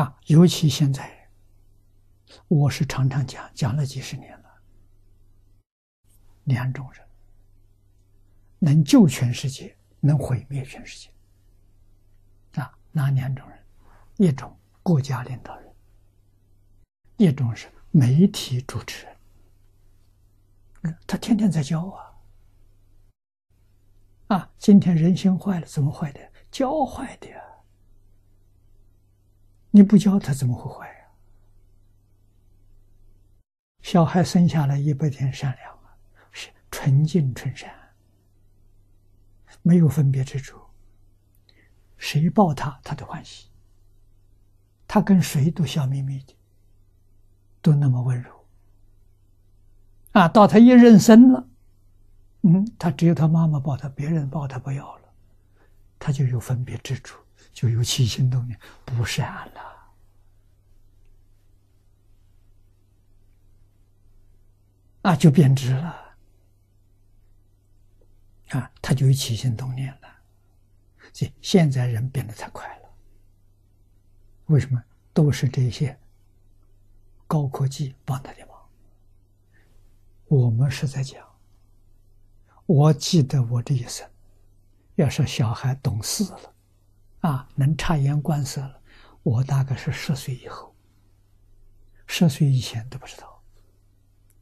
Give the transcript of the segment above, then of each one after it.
啊，尤其现在，我是常常讲，讲了几十年了。两种人能救全世界，能毁灭全世界。啊，哪两种人？一种国家领导人，一种是媒体主持人。他天天在教啊，啊，今天人心坏了，怎么坏的？教坏的呀。你不教他怎么会坏呀？小孩生下来一百天善良啊，是纯净纯善，没有分别之处。谁抱他，他都欢喜。他跟谁都笑眯眯的，都那么温柔。啊，到他一认生了，嗯，他只有他妈妈抱他，别人抱他不要了，他就有分别之处。就有起心动念不善了，啊，就变质了，啊，他就有起心动念了。这现在人变得太快了，为什么？都是这些高科技帮他的忙。我们是在讲，我记得我这一生，要是小孩懂事了。啊，能察言观色了。我大概是十岁以后，十岁以前都不知道。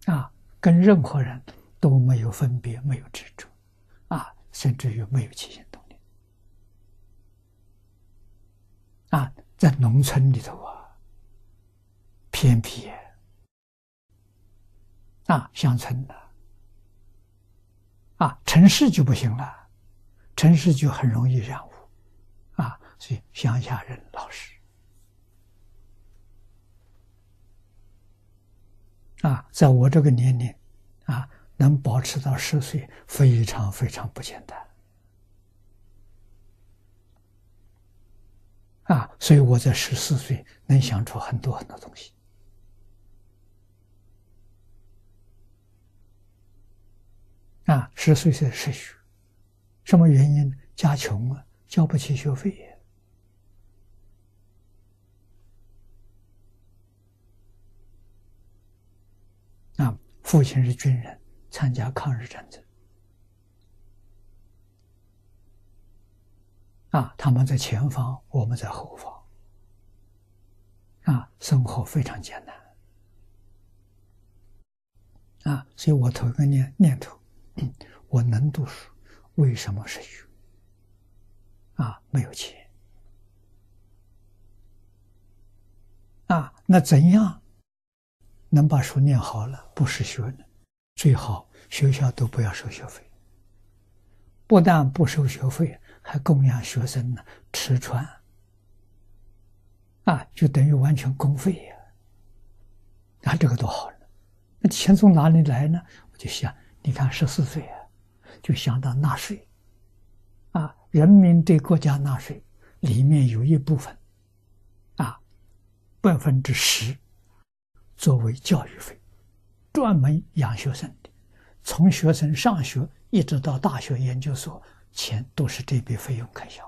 啊，跟任何人都没有分别，没有执着，啊，甚至于没有起心动念。啊，在农村里头啊，偏僻，啊，乡村的，啊，城市就不行了，城市就很容易染污。所以乡下人老实啊，在我这个年龄啊，能保持到十岁，非常非常不简单啊！所以我在十四岁能想出很多很多东西啊！十岁才失学，什么原因？家穷啊，交不起学费呀。父亲是军人，参加抗日战争。啊，他们在前方，我们在后方。啊，生活非常艰难。啊，所以我头一个念念头，我能读书，为什么是学？啊，没有钱。啊，那怎样？能把书念好了，不失学呢。最好学校都不要收学费，不但不收学费，还供养学生呢，吃穿。啊，就等于完全公费呀。啊，这个多好呢！那钱从哪里来呢？我就想，你看十四岁啊，就想到纳税。啊，人民对国家纳税，里面有一部分，啊，百分之十。作为教育费，专门养学生的，从学生上学一直到大学研究所，钱都是这笔费用开销，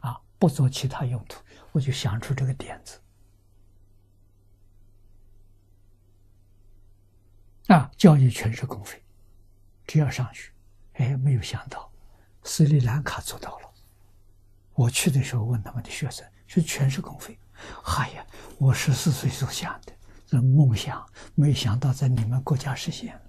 啊，不做其他用途，我就想出这个点子，啊，教育全是公费，只要上学，哎，没有想到斯里兰卡做到了，我去的时候问他们的学生，说全是公费，哎呀，我十四岁所想的。这梦想，没想到在你们国家实现了。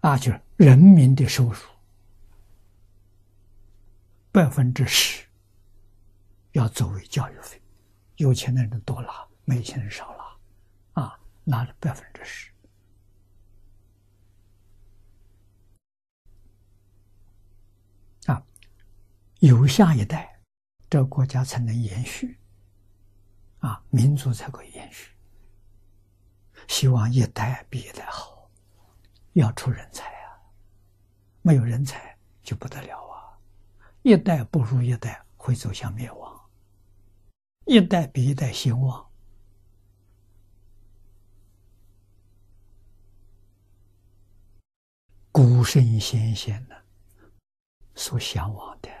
啊，就是人民的收入百分之十要作为教育费，有钱的人多拿，没钱人少拿，啊，拿了百分之十。有下一代，这国家才能延续，啊，民族才可以延续。希望一代比一代好，要出人才啊！没有人才就不得了啊！一代不如一代，会走向灭亡；一代比一代兴旺。古圣先贤呢，所向往的。